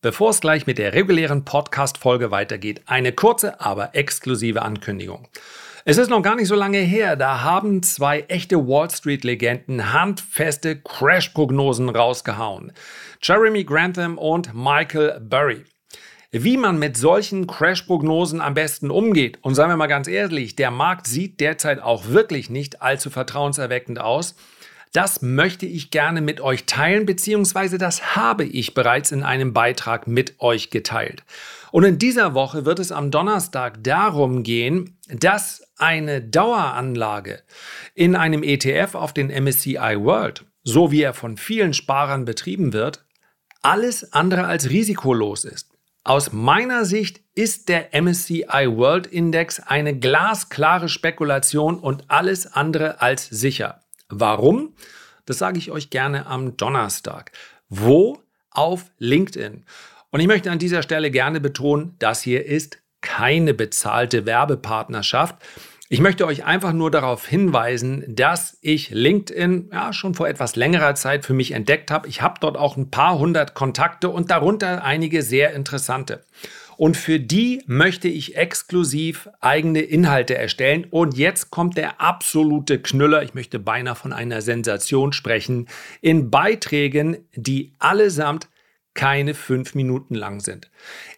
Bevor es gleich mit der regulären Podcast-Folge weitergeht, eine kurze, aber exklusive Ankündigung. Es ist noch gar nicht so lange her, da haben zwei echte Wall Street-Legenden handfeste Crash-Prognosen rausgehauen. Jeremy Grantham und Michael Burry. Wie man mit solchen Crash-Prognosen am besten umgeht, und seien wir mal ganz ehrlich, der Markt sieht derzeit auch wirklich nicht allzu vertrauenserweckend aus, das möchte ich gerne mit euch teilen, beziehungsweise das habe ich bereits in einem Beitrag mit euch geteilt. Und in dieser Woche wird es am Donnerstag darum gehen, dass eine Daueranlage in einem ETF auf den MSCI World, so wie er von vielen Sparern betrieben wird, alles andere als risikolos ist. Aus meiner Sicht ist der MSCI World Index eine glasklare Spekulation und alles andere als sicher. Warum? Das sage ich euch gerne am Donnerstag. Wo? Auf LinkedIn. Und ich möchte an dieser Stelle gerne betonen, das hier ist keine bezahlte Werbepartnerschaft. Ich möchte euch einfach nur darauf hinweisen, dass ich LinkedIn ja schon vor etwas längerer Zeit für mich entdeckt habe. Ich habe dort auch ein paar hundert Kontakte und darunter einige sehr interessante. Und für die möchte ich exklusiv eigene Inhalte erstellen. Und jetzt kommt der absolute Knüller. Ich möchte beinahe von einer Sensation sprechen. In Beiträgen, die allesamt keine fünf Minuten lang sind.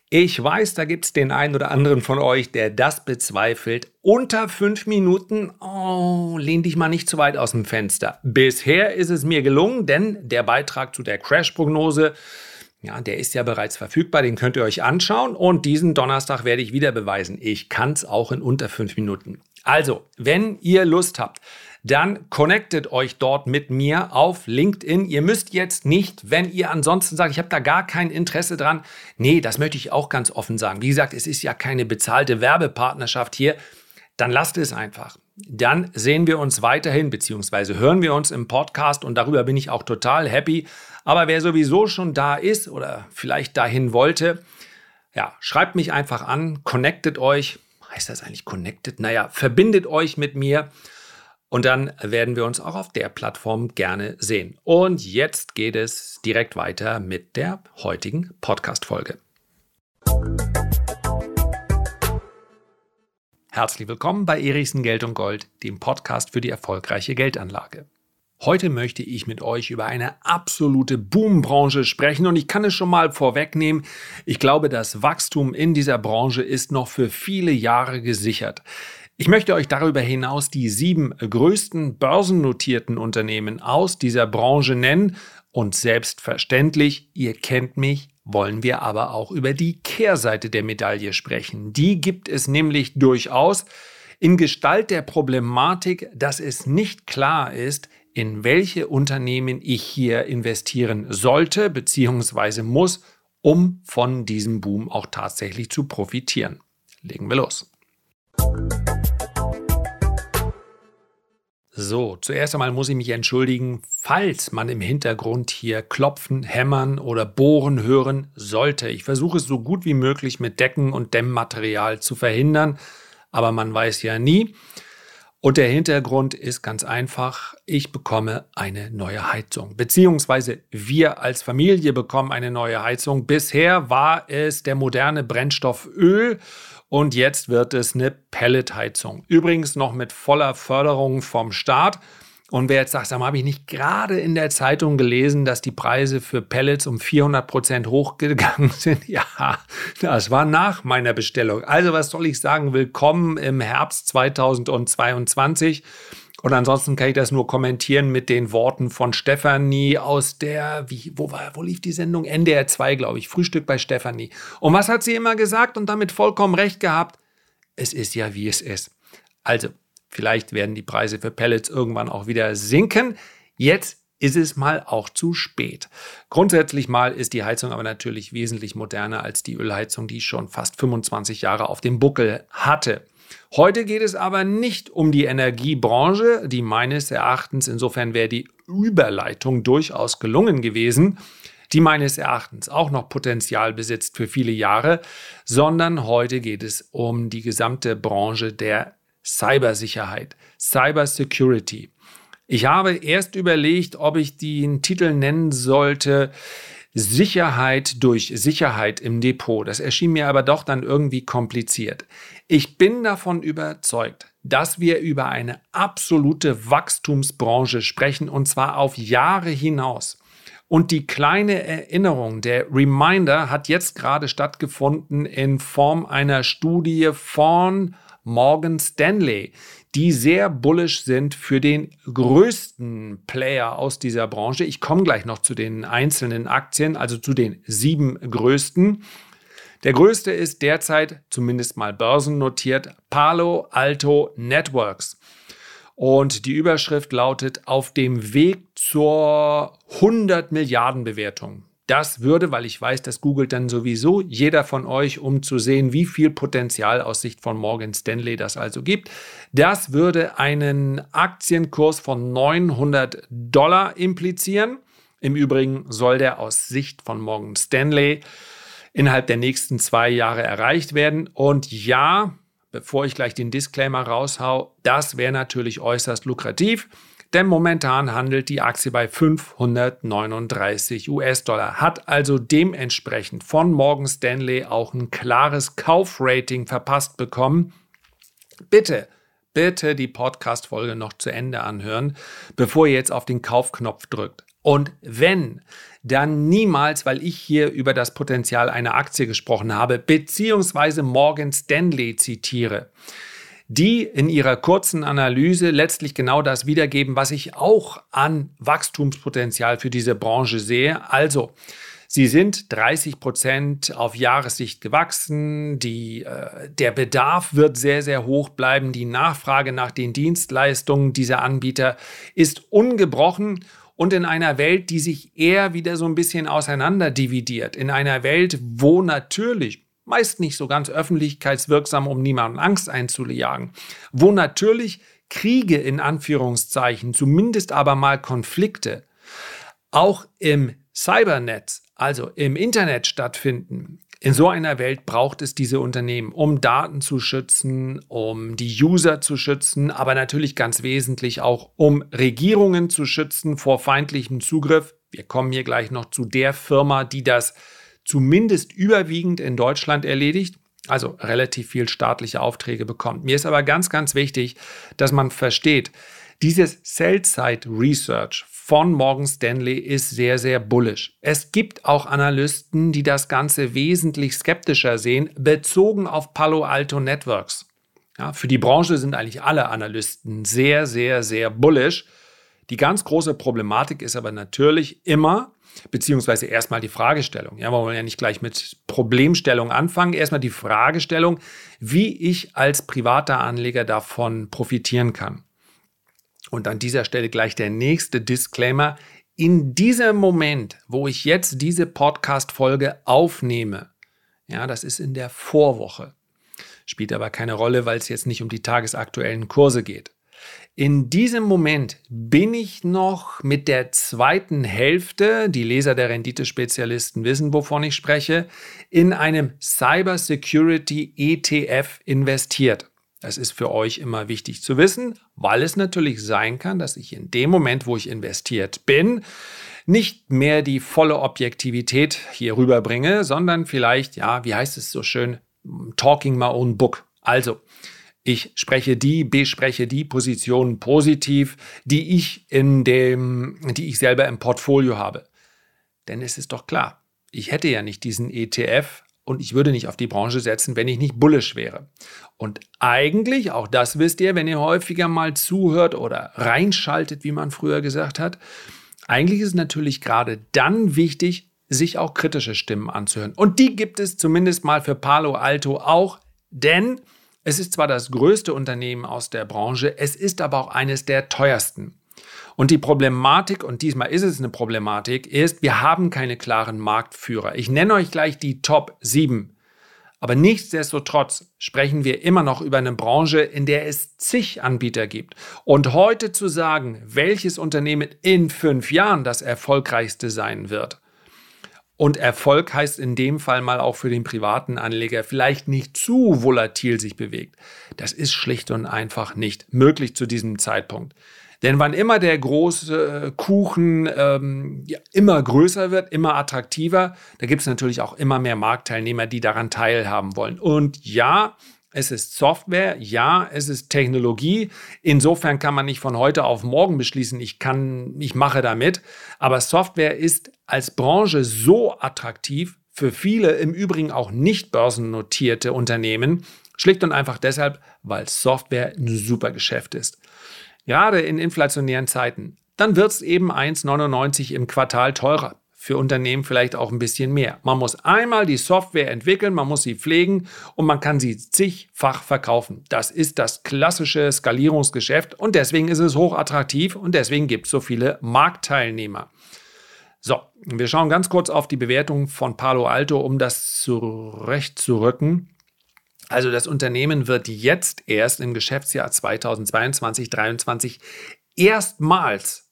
Ich weiß, da gibt es den einen oder anderen von euch, der das bezweifelt. Unter fünf Minuten, oh, lehn dich mal nicht zu weit aus dem Fenster. Bisher ist es mir gelungen, denn der Beitrag zu der Crash-Prognose ja, der ist ja bereits verfügbar, den könnt ihr euch anschauen und diesen Donnerstag werde ich wieder beweisen. Ich kann es auch in unter fünf Minuten. Also, wenn ihr Lust habt, dann connectet euch dort mit mir auf LinkedIn. Ihr müsst jetzt nicht, wenn ihr ansonsten sagt, ich habe da gar kein Interesse dran. Nee, das möchte ich auch ganz offen sagen. Wie gesagt, es ist ja keine bezahlte Werbepartnerschaft hier. Dann lasst es einfach. Dann sehen wir uns weiterhin, beziehungsweise hören wir uns im Podcast und darüber bin ich auch total happy. Aber wer sowieso schon da ist oder vielleicht dahin wollte, ja, schreibt mich einfach an, connectet euch. Heißt das eigentlich connected? Naja, verbindet euch mit mir und dann werden wir uns auch auf der Plattform gerne sehen. Und jetzt geht es direkt weiter mit der heutigen Podcast-Folge. Herzlich willkommen bei Erichsen Geld und Gold, dem Podcast für die erfolgreiche Geldanlage. Heute möchte ich mit euch über eine absolute Boombranche sprechen und ich kann es schon mal vorwegnehmen. Ich glaube, das Wachstum in dieser Branche ist noch für viele Jahre gesichert. Ich möchte euch darüber hinaus die sieben größten börsennotierten Unternehmen aus dieser Branche nennen und selbstverständlich, ihr kennt mich, wollen wir aber auch über die Kehrseite der Medaille sprechen. Die gibt es nämlich durchaus in Gestalt der Problematik, dass es nicht klar ist, in welche Unternehmen ich hier investieren sollte bzw. muss, um von diesem Boom auch tatsächlich zu profitieren. Legen wir los. So, zuerst einmal muss ich mich entschuldigen, falls man im Hintergrund hier klopfen, hämmern oder bohren hören sollte. Ich versuche es so gut wie möglich mit Decken und Dämmmaterial zu verhindern, aber man weiß ja nie. Und der Hintergrund ist ganz einfach, ich bekomme eine neue Heizung, beziehungsweise wir als Familie bekommen eine neue Heizung. Bisher war es der moderne Brennstoff Öl und jetzt wird es eine Pelletheizung. Übrigens noch mit voller Förderung vom Staat. Und wer jetzt sagt, sag mal, habe ich nicht gerade in der Zeitung gelesen, dass die Preise für Pellets um 400 Prozent hochgegangen sind? Ja, das war nach meiner Bestellung. Also was soll ich sagen? Willkommen im Herbst 2022. Und ansonsten kann ich das nur kommentieren mit den Worten von Stefanie aus der, wie, wo, war, wo lief die Sendung? NDR 2, glaube ich, Frühstück bei Stefanie. Und was hat sie immer gesagt und damit vollkommen recht gehabt? Es ist ja, wie es ist. Also, Vielleicht werden die Preise für Pellets irgendwann auch wieder sinken. Jetzt ist es mal auch zu spät. Grundsätzlich mal ist die Heizung aber natürlich wesentlich moderner als die Ölheizung, die schon fast 25 Jahre auf dem Buckel hatte. Heute geht es aber nicht um die Energiebranche, die meines Erachtens, insofern wäre die Überleitung durchaus gelungen gewesen, die meines Erachtens auch noch Potenzial besitzt für viele Jahre, sondern heute geht es um die gesamte Branche der Cybersicherheit, Cybersecurity. Ich habe erst überlegt, ob ich den Titel nennen sollte, Sicherheit durch Sicherheit im Depot. Das erschien mir aber doch dann irgendwie kompliziert. Ich bin davon überzeugt, dass wir über eine absolute Wachstumsbranche sprechen und zwar auf Jahre hinaus. Und die kleine Erinnerung, der Reminder hat jetzt gerade stattgefunden in Form einer Studie von Morgan Stanley, die sehr bullish sind für den größten Player aus dieser Branche. Ich komme gleich noch zu den einzelnen Aktien, also zu den sieben größten. Der größte ist derzeit zumindest mal börsennotiert Palo Alto Networks. Und die Überschrift lautet auf dem Weg zur 100 Milliarden Bewertung. Das würde, weil ich weiß, das googelt dann sowieso jeder von euch, um zu sehen, wie viel Potenzial aus Sicht von Morgan Stanley das also gibt. Das würde einen Aktienkurs von 900 Dollar implizieren. Im Übrigen soll der aus Sicht von Morgan Stanley innerhalb der nächsten zwei Jahre erreicht werden. Und ja, bevor ich gleich den Disclaimer raushau, das wäre natürlich äußerst lukrativ denn momentan handelt die Aktie bei 539 US-Dollar, hat also dementsprechend von Morgan Stanley auch ein klares Kaufrating verpasst bekommen. Bitte, bitte die Podcast-Folge noch zu Ende anhören, bevor ihr jetzt auf den Kaufknopf drückt. Und wenn, dann niemals, weil ich hier über das Potenzial einer Aktie gesprochen habe, beziehungsweise Morgan Stanley zitiere die in ihrer kurzen Analyse letztlich genau das wiedergeben, was ich auch an Wachstumspotenzial für diese Branche sehe. Also, Sie sind 30 Prozent auf Jahressicht gewachsen. Die, äh, der Bedarf wird sehr, sehr hoch bleiben. Die Nachfrage nach den Dienstleistungen dieser Anbieter ist ungebrochen. Und in einer Welt, die sich eher wieder so ein bisschen auseinander dividiert, in einer Welt, wo natürlich meist nicht so ganz öffentlichkeitswirksam, um niemanden Angst einzujagen, wo natürlich Kriege in Anführungszeichen, zumindest aber mal Konflikte, auch im Cybernetz, also im Internet stattfinden. In so einer Welt braucht es diese Unternehmen, um Daten zu schützen, um die User zu schützen, aber natürlich ganz wesentlich auch, um Regierungen zu schützen vor feindlichem Zugriff. Wir kommen hier gleich noch zu der Firma, die das zumindest überwiegend in Deutschland erledigt, also relativ viel staatliche Aufträge bekommt. Mir ist aber ganz, ganz wichtig, dass man versteht, dieses Sell-Side Research von Morgan Stanley ist sehr, sehr bullish. Es gibt auch Analysten, die das Ganze wesentlich skeptischer sehen, bezogen auf Palo Alto Networks. Ja, für die Branche sind eigentlich alle Analysten sehr, sehr, sehr bullish. Die ganz große Problematik ist aber natürlich immer, beziehungsweise erstmal die Fragestellung. Ja, wir wollen ja nicht gleich mit Problemstellung anfangen. Erstmal die Fragestellung, wie ich als privater Anleger davon profitieren kann. Und an dieser Stelle gleich der nächste Disclaimer. In diesem Moment, wo ich jetzt diese Podcast-Folge aufnehme, ja, das ist in der Vorwoche, spielt aber keine Rolle, weil es jetzt nicht um die tagesaktuellen Kurse geht. In diesem Moment bin ich noch mit der zweiten Hälfte, die Leser der Renditespezialisten wissen, wovon ich spreche, in einem Cyber Security ETF investiert. Das ist für euch immer wichtig zu wissen, weil es natürlich sein kann, dass ich in dem Moment, wo ich investiert bin, nicht mehr die volle Objektivität hier rüberbringe, sondern vielleicht, ja, wie heißt es so schön, talking my own book. Also, ich spreche die, bespreche die Positionen positiv, die ich in dem, die ich selber im Portfolio habe. Denn es ist doch klar, ich hätte ja nicht diesen ETF und ich würde nicht auf die Branche setzen, wenn ich nicht bullish wäre. Und eigentlich, auch das wisst ihr, wenn ihr häufiger mal zuhört oder reinschaltet, wie man früher gesagt hat, eigentlich ist es natürlich gerade dann wichtig, sich auch kritische Stimmen anzuhören. Und die gibt es zumindest mal für Palo Alto auch, denn es ist zwar das größte Unternehmen aus der Branche, es ist aber auch eines der teuersten. Und die Problematik, und diesmal ist es eine Problematik, ist, wir haben keine klaren Marktführer. Ich nenne euch gleich die Top 7. Aber nichtsdestotrotz sprechen wir immer noch über eine Branche, in der es zig Anbieter gibt. Und heute zu sagen, welches Unternehmen in fünf Jahren das erfolgreichste sein wird, und Erfolg heißt in dem Fall mal auch für den privaten Anleger vielleicht nicht zu volatil sich bewegt. Das ist schlicht und einfach nicht möglich zu diesem Zeitpunkt. Denn wann immer der große Kuchen ähm, ja, immer größer wird, immer attraktiver, da gibt es natürlich auch immer mehr Marktteilnehmer, die daran teilhaben wollen. Und ja, es ist Software, ja, es ist Technologie. Insofern kann man nicht von heute auf morgen beschließen, ich kann, ich mache damit. Aber Software ist als Branche so attraktiv für viele im Übrigen auch nicht börsennotierte Unternehmen, schlicht und einfach deshalb, weil Software ein super Geschäft ist. Gerade in inflationären Zeiten, dann wird es eben 1,99 im Quartal teurer für Unternehmen vielleicht auch ein bisschen mehr. Man muss einmal die Software entwickeln, man muss sie pflegen und man kann sie zigfach verkaufen. Das ist das klassische Skalierungsgeschäft und deswegen ist es hochattraktiv und deswegen gibt es so viele Marktteilnehmer. So, wir schauen ganz kurz auf die Bewertung von Palo Alto, um das zurechtzurücken. Also das Unternehmen wird jetzt erst im Geschäftsjahr 2022, 2023 erstmals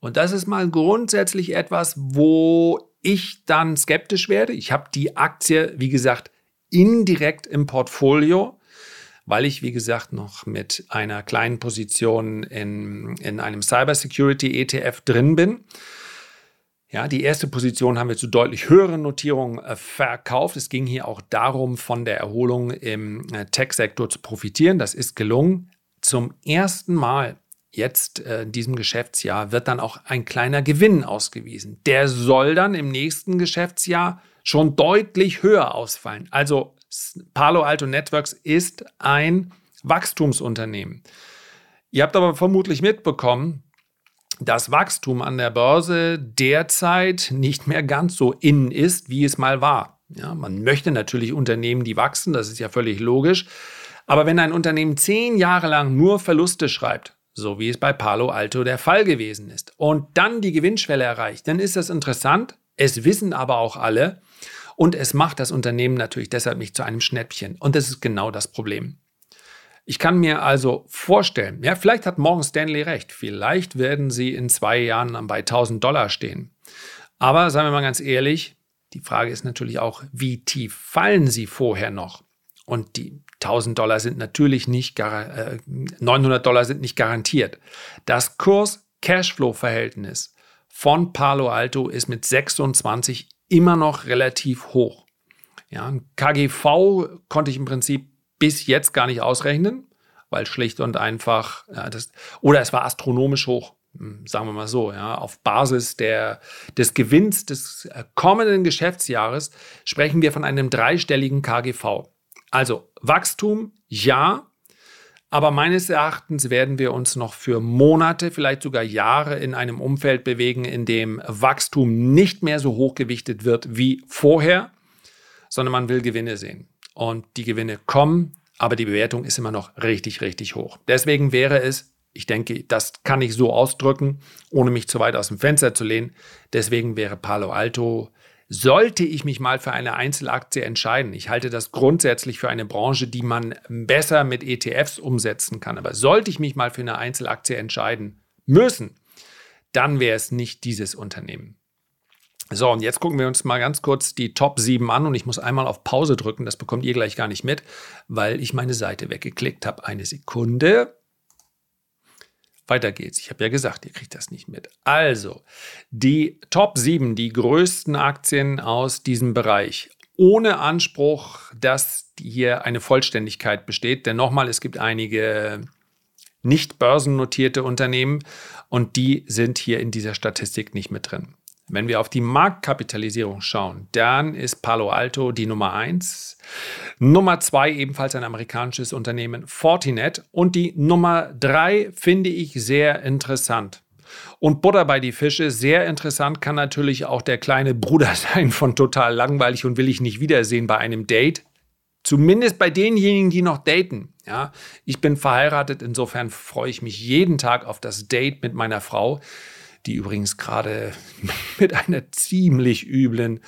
und das ist mal grundsätzlich etwas, wo ich dann skeptisch werde. Ich habe die Aktie, wie gesagt, indirekt im Portfolio, weil ich, wie gesagt, noch mit einer kleinen Position in, in einem Cybersecurity ETF drin bin. Ja, die erste Position haben wir zu deutlich höheren Notierungen äh, verkauft. Es ging hier auch darum, von der Erholung im äh, Tech-Sektor zu profitieren. Das ist gelungen. Zum ersten Mal jetzt äh, in diesem Geschäftsjahr wird dann auch ein kleiner Gewinn ausgewiesen. Der soll dann im nächsten Geschäftsjahr schon deutlich höher ausfallen. Also Palo Alto Networks ist ein Wachstumsunternehmen. Ihr habt aber vermutlich mitbekommen, dass Wachstum an der Börse derzeit nicht mehr ganz so innen ist, wie es mal war. Ja, man möchte natürlich Unternehmen, die wachsen, das ist ja völlig logisch. Aber wenn ein Unternehmen zehn Jahre lang nur Verluste schreibt, so wie es bei Palo Alto der Fall gewesen ist, und dann die Gewinnschwelle erreicht, dann ist das interessant. Es wissen aber auch alle und es macht das Unternehmen natürlich deshalb nicht zu einem Schnäppchen. Und das ist genau das Problem. Ich kann mir also vorstellen, ja, vielleicht hat Morgan Stanley recht, vielleicht werden sie in zwei Jahren bei 1000 Dollar stehen. Aber sagen wir mal ganz ehrlich, die Frage ist natürlich auch, wie tief fallen sie vorher noch? Und die 1000 Dollar sind natürlich nicht, äh, 900 Dollar sind nicht garantiert. Das Kurs-Cashflow-Verhältnis von Palo Alto ist mit 26 immer noch relativ hoch. Ja, KGV konnte ich im Prinzip bis jetzt gar nicht ausrechnen, weil schlicht und einfach, ja, das, oder es war astronomisch hoch, hm, sagen wir mal so, ja, auf Basis der, des Gewinns des äh, kommenden Geschäftsjahres sprechen wir von einem dreistelligen KGV. Also Wachstum, ja, aber meines Erachtens werden wir uns noch für Monate, vielleicht sogar Jahre in einem Umfeld bewegen, in dem Wachstum nicht mehr so hochgewichtet wird wie vorher, sondern man will Gewinne sehen. Und die Gewinne kommen, aber die Bewertung ist immer noch richtig, richtig hoch. Deswegen wäre es, ich denke, das kann ich so ausdrücken, ohne mich zu weit aus dem Fenster zu lehnen. Deswegen wäre Palo Alto sollte ich mich mal für eine Einzelaktie entscheiden, ich halte das grundsätzlich für eine Branche, die man besser mit ETFs umsetzen kann, aber sollte ich mich mal für eine Einzelaktie entscheiden müssen, dann wäre es nicht dieses Unternehmen. So, und jetzt gucken wir uns mal ganz kurz die Top 7 an und ich muss einmal auf Pause drücken, das bekommt ihr gleich gar nicht mit, weil ich meine Seite weggeklickt habe. Eine Sekunde. Weiter geht's. Ich habe ja gesagt, ihr kriegt das nicht mit. Also, die Top 7, die größten Aktien aus diesem Bereich. Ohne Anspruch, dass hier eine Vollständigkeit besteht. Denn nochmal, es gibt einige nicht börsennotierte Unternehmen und die sind hier in dieser Statistik nicht mit drin. Wenn wir auf die Marktkapitalisierung schauen, dann ist Palo Alto die Nummer 1. Nummer 2 ebenfalls ein amerikanisches Unternehmen, Fortinet. Und die Nummer 3 finde ich sehr interessant. Und Butter bei die Fische, sehr interessant kann natürlich auch der kleine Bruder sein von total langweilig und will ich nicht wiedersehen bei einem Date. Zumindest bei denjenigen, die noch daten. Ja, ich bin verheiratet, insofern freue ich mich jeden Tag auf das Date mit meiner Frau die übrigens gerade mit einer ziemlich üblen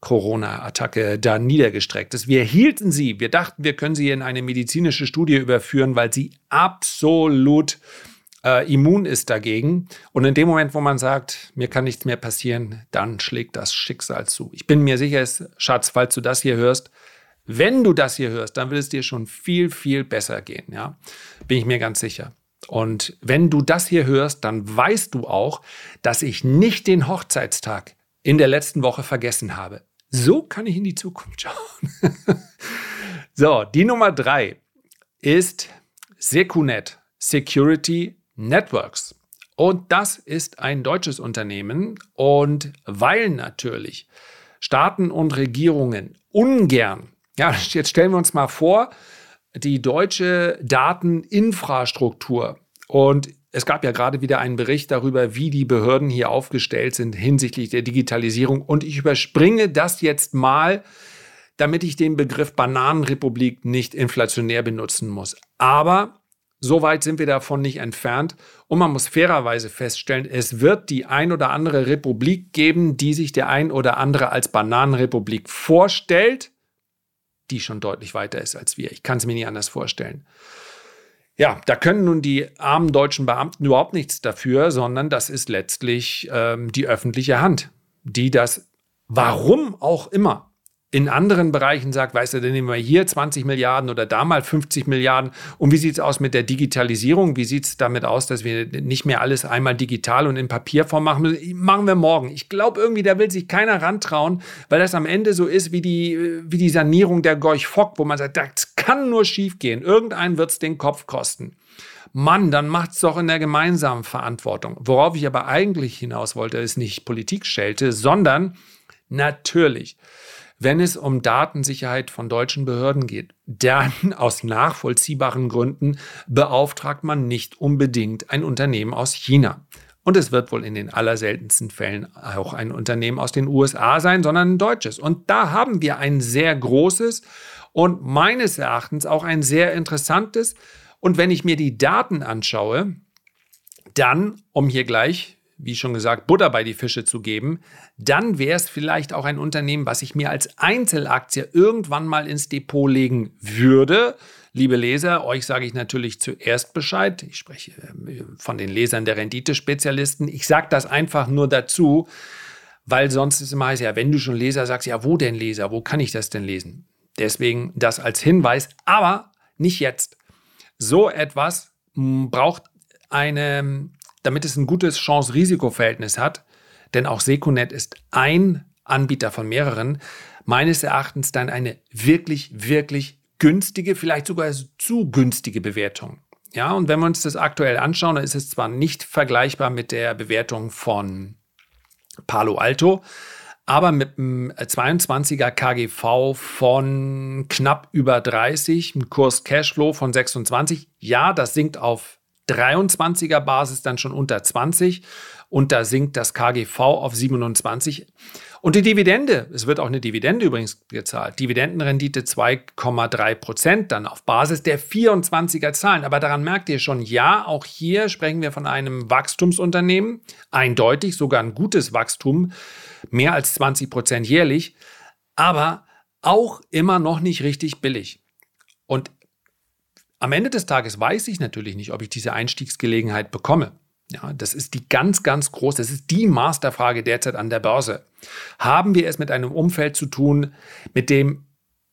Corona-Attacke da niedergestreckt ist. Wir hielten sie, wir dachten, wir können sie in eine medizinische Studie überführen, weil sie absolut äh, immun ist dagegen. Und in dem Moment, wo man sagt, mir kann nichts mehr passieren, dann schlägt das Schicksal zu. Ich bin mir sicher, Schatz, falls du das hier hörst, wenn du das hier hörst, dann wird es dir schon viel, viel besser gehen. Ja? Bin ich mir ganz sicher. Und wenn du das hier hörst, dann weißt du auch, dass ich nicht den Hochzeitstag in der letzten Woche vergessen habe. So kann ich in die Zukunft schauen. so, die Nummer drei ist Secunet Security Networks. Und das ist ein deutsches Unternehmen. Und weil natürlich Staaten und Regierungen ungern, ja, jetzt stellen wir uns mal vor, die deutsche Dateninfrastruktur. Und es gab ja gerade wieder einen Bericht darüber, wie die Behörden hier aufgestellt sind hinsichtlich der Digitalisierung. Und ich überspringe das jetzt mal, damit ich den Begriff Bananenrepublik nicht inflationär benutzen muss. Aber so weit sind wir davon nicht entfernt. Und man muss fairerweise feststellen, es wird die ein oder andere Republik geben, die sich der ein oder andere als Bananenrepublik vorstellt die schon deutlich weiter ist als wir. Ich kann es mir nicht anders vorstellen. Ja, da können nun die armen deutschen Beamten überhaupt nichts dafür, sondern das ist letztlich ähm, die öffentliche Hand, die das, warum auch immer, in anderen Bereichen sagt, weißt du, dann nehmen wir hier 20 Milliarden oder da mal 50 Milliarden. Und wie sieht es aus mit der Digitalisierung? Wie sieht es damit aus, dass wir nicht mehr alles einmal digital und in Papierform machen müssen? Machen wir morgen. Ich glaube irgendwie, da will sich keiner rantrauen, weil das am Ende so ist wie die, wie die Sanierung der Gorch Fock, wo man sagt, das kann nur schief gehen. Irgendein wird es den Kopf kosten. Mann, dann macht's doch in der gemeinsamen Verantwortung. Worauf ich aber eigentlich hinaus wollte, ist nicht Politik stellte, sondern natürlich wenn es um Datensicherheit von deutschen Behörden geht. Dann aus nachvollziehbaren Gründen beauftragt man nicht unbedingt ein Unternehmen aus China. Und es wird wohl in den allerseltensten Fällen auch ein Unternehmen aus den USA sein, sondern ein deutsches. Und da haben wir ein sehr großes und meines Erachtens auch ein sehr interessantes. Und wenn ich mir die Daten anschaue, dann, um hier gleich wie schon gesagt, Butter bei die Fische zu geben, dann wäre es vielleicht auch ein Unternehmen, was ich mir als Einzelaktie irgendwann mal ins Depot legen würde. Liebe Leser, euch sage ich natürlich zuerst Bescheid. Ich spreche äh, von den Lesern der Renditespezialisten. Ich sage das einfach nur dazu, weil sonst ist immer heißt, ja, wenn du schon Leser sagst, ja, wo denn Leser? Wo kann ich das denn lesen? Deswegen das als Hinweis, aber nicht jetzt. So etwas braucht eine damit es ein gutes Chance-Risiko-Verhältnis hat, denn auch Secunet ist ein Anbieter von mehreren, meines Erachtens dann eine wirklich, wirklich günstige, vielleicht sogar zu günstige Bewertung. Ja, und wenn wir uns das aktuell anschauen, dann ist es zwar nicht vergleichbar mit der Bewertung von Palo Alto, aber mit einem 22er KGV von knapp über 30, ein Kurs Cashflow von 26. Ja, das sinkt auf 23er Basis dann schon unter 20 und da sinkt das KGV auf 27. Und die Dividende, es wird auch eine Dividende übrigens gezahlt, Dividendenrendite 2,3 Prozent, dann auf Basis der 24er Zahlen. Aber daran merkt ihr schon, ja, auch hier sprechen wir von einem Wachstumsunternehmen, eindeutig sogar ein gutes Wachstum, mehr als 20 Prozent jährlich, aber auch immer noch nicht richtig billig. Und am Ende des Tages weiß ich natürlich nicht, ob ich diese Einstiegsgelegenheit bekomme. Ja, das ist die ganz, ganz große, das ist die Masterfrage derzeit an der Börse. Haben wir es mit einem Umfeld zu tun, mit dem,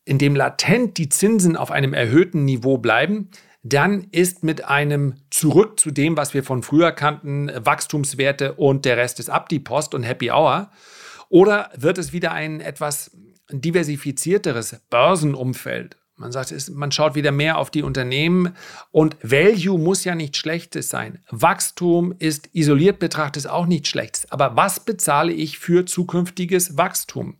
in dem latent die Zinsen auf einem erhöhten Niveau bleiben? Dann ist mit einem Zurück zu dem, was wir von früher kannten, Wachstumswerte und der Rest ist ab, die Post und Happy Hour. Oder wird es wieder ein etwas diversifizierteres Börsenumfeld? Man sagt, man schaut wieder mehr auf die Unternehmen und Value muss ja nicht schlechtes sein. Wachstum ist isoliert betrachtet auch nicht schlechtes. Aber was bezahle ich für zukünftiges Wachstum?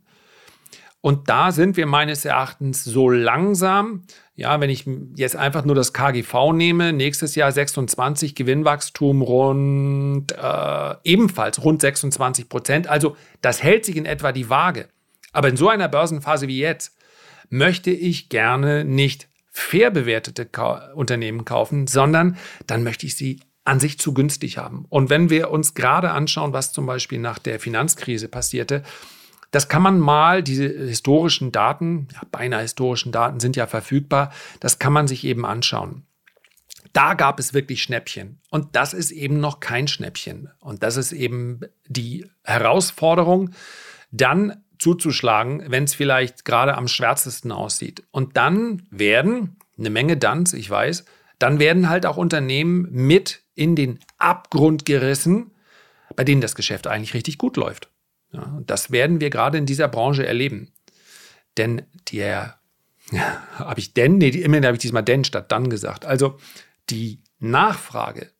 Und da sind wir meines Erachtens so langsam. Ja, wenn ich jetzt einfach nur das KGV nehme, nächstes Jahr 26 Gewinnwachstum rund äh, ebenfalls rund 26 Prozent. Also das hält sich in etwa die Waage. Aber in so einer Börsenphase wie jetzt möchte ich gerne nicht fair bewertete Ka Unternehmen kaufen, sondern dann möchte ich sie an sich zu günstig haben. Und wenn wir uns gerade anschauen, was zum Beispiel nach der Finanzkrise passierte, das kann man mal, diese historischen Daten, ja, beinahe historischen Daten sind ja verfügbar, das kann man sich eben anschauen. Da gab es wirklich Schnäppchen. Und das ist eben noch kein Schnäppchen. Und das ist eben die Herausforderung, dann zuzuschlagen, wenn es vielleicht gerade am schwärzesten aussieht. Und dann werden eine Menge Duns, ich weiß, dann werden halt auch Unternehmen mit in den Abgrund gerissen, bei denen das Geschäft eigentlich richtig gut läuft. Ja, das werden wir gerade in dieser Branche erleben. Denn der, ja, habe ich denn, nee, immerhin habe ich diesmal denn statt dann gesagt. Also die Nachfrage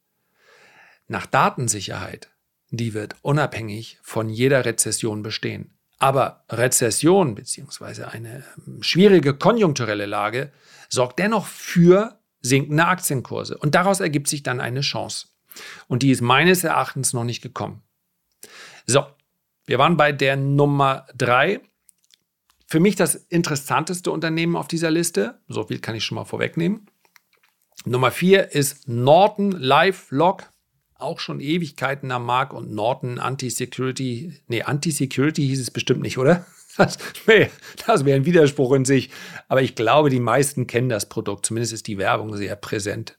nach Datensicherheit, die wird unabhängig von jeder Rezession bestehen. Aber Rezession bzw. eine ähm, schwierige konjunkturelle Lage sorgt dennoch für sinkende Aktienkurse. Und daraus ergibt sich dann eine Chance. Und die ist meines Erachtens noch nicht gekommen. So, wir waren bei der Nummer drei. Für mich das interessanteste Unternehmen auf dieser Liste. So viel kann ich schon mal vorwegnehmen. Nummer vier ist Norton Lifelock. Auch schon Ewigkeiten am Markt und Norton Anti-Security. Nee, Anti-Security hieß es bestimmt nicht, oder? Das wäre wär ein Widerspruch in sich. Aber ich glaube, die meisten kennen das Produkt. Zumindest ist die Werbung sehr präsent.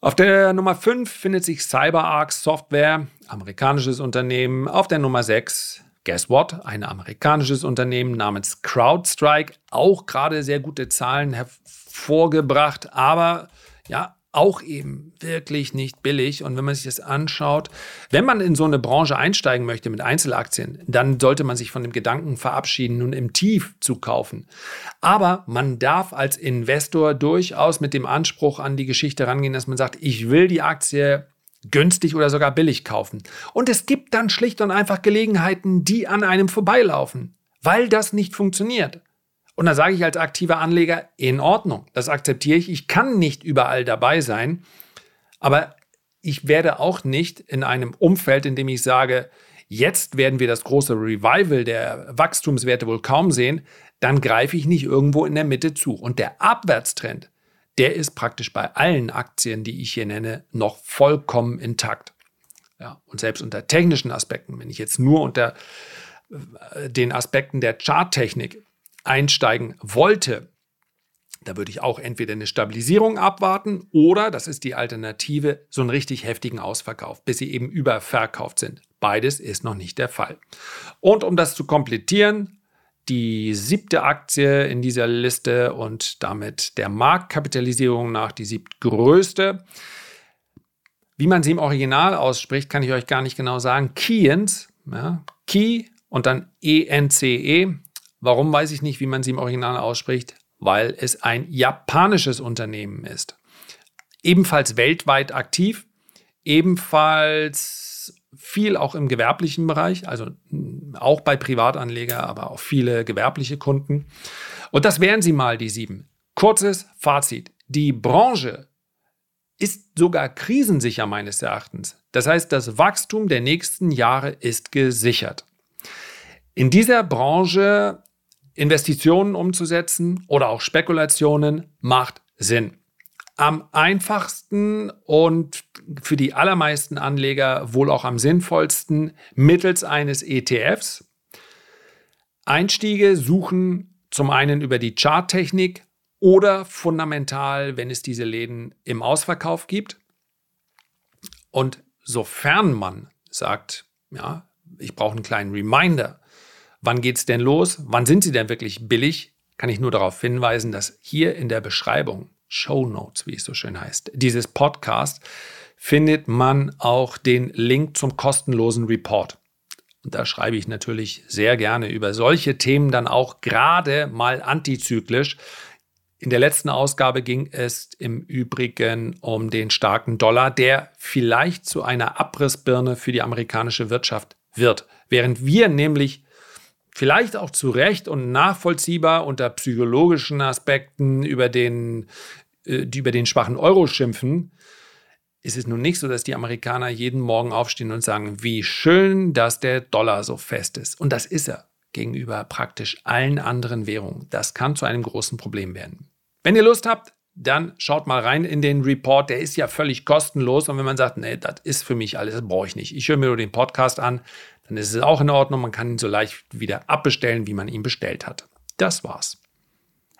Auf der Nummer 5 findet sich CyberArk Software, amerikanisches Unternehmen. Auf der Nummer 6 Guess what? Ein amerikanisches Unternehmen namens CrowdStrike, auch gerade sehr gute Zahlen hervorgebracht, aber ja, auch eben wirklich nicht billig. Und wenn man sich das anschaut, wenn man in so eine Branche einsteigen möchte mit Einzelaktien, dann sollte man sich von dem Gedanken verabschieden, nun im Tief zu kaufen. Aber man darf als Investor durchaus mit dem Anspruch an die Geschichte rangehen, dass man sagt, ich will die Aktie günstig oder sogar billig kaufen. Und es gibt dann schlicht und einfach Gelegenheiten, die an einem vorbeilaufen, weil das nicht funktioniert. Und da sage ich als aktiver Anleger, in Ordnung, das akzeptiere ich. Ich kann nicht überall dabei sein, aber ich werde auch nicht in einem Umfeld, in dem ich sage, jetzt werden wir das große Revival der Wachstumswerte wohl kaum sehen, dann greife ich nicht irgendwo in der Mitte zu. Und der Abwärtstrend, der ist praktisch bei allen Aktien, die ich hier nenne, noch vollkommen intakt. Ja, und selbst unter technischen Aspekten, wenn ich jetzt nur unter äh, den Aspekten der Charttechnik einsteigen wollte, da würde ich auch entweder eine Stabilisierung abwarten oder, das ist die Alternative, so einen richtig heftigen Ausverkauf, bis sie eben überverkauft sind. Beides ist noch nicht der Fall. Und um das zu komplettieren, die siebte Aktie in dieser Liste und damit der Marktkapitalisierung nach die siebtgrößte. Wie man sie im Original ausspricht, kann ich euch gar nicht genau sagen. Keyence, ja, Key und dann E-N-C-E, Warum weiß ich nicht, wie man sie im Original ausspricht? Weil es ein japanisches Unternehmen ist. Ebenfalls weltweit aktiv, ebenfalls viel auch im gewerblichen Bereich, also auch bei Privatanleger, aber auch viele gewerbliche Kunden. Und das wären sie mal, die sieben. Kurzes Fazit. Die Branche ist sogar krisensicher meines Erachtens. Das heißt, das Wachstum der nächsten Jahre ist gesichert. In dieser Branche Investitionen umzusetzen oder auch Spekulationen macht Sinn. Am einfachsten und für die allermeisten Anleger wohl auch am sinnvollsten mittels eines ETFs. Einstiege suchen zum einen über die Charttechnik oder fundamental, wenn es diese Läden im Ausverkauf gibt. Und sofern man sagt, ja, ich brauche einen kleinen Reminder, Wann geht es denn los? Wann sind sie denn wirklich billig? Kann ich nur darauf hinweisen, dass hier in der Beschreibung, Show Notes, wie es so schön heißt, dieses Podcast, findet man auch den Link zum kostenlosen Report. Und da schreibe ich natürlich sehr gerne über solche Themen dann auch gerade mal antizyklisch. In der letzten Ausgabe ging es im Übrigen um den starken Dollar, der vielleicht zu einer Abrissbirne für die amerikanische Wirtschaft wird. Während wir nämlich vielleicht auch zu Recht und nachvollziehbar unter psychologischen Aspekten über den, äh, die über den schwachen Euro schimpfen, ist es nun nicht so, dass die Amerikaner jeden Morgen aufstehen und sagen, wie schön, dass der Dollar so fest ist. Und das ist er gegenüber praktisch allen anderen Währungen. Das kann zu einem großen Problem werden. Wenn ihr Lust habt, dann schaut mal rein in den Report. Der ist ja völlig kostenlos. Und wenn man sagt, nee, das ist für mich alles, das brauche ich nicht. Ich höre mir nur den Podcast an, dann ist es auch in Ordnung. Man kann ihn so leicht wieder abbestellen, wie man ihn bestellt hat. Das war's.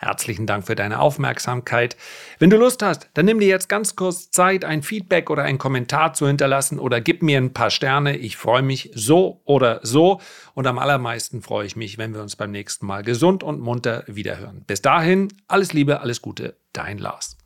Herzlichen Dank für deine Aufmerksamkeit. Wenn du Lust hast, dann nimm dir jetzt ganz kurz Zeit, ein Feedback oder einen Kommentar zu hinterlassen oder gib mir ein paar Sterne. Ich freue mich so oder so. Und am allermeisten freue ich mich, wenn wir uns beim nächsten Mal gesund und munter wiederhören. Bis dahin, alles Liebe, alles Gute, dein Lars.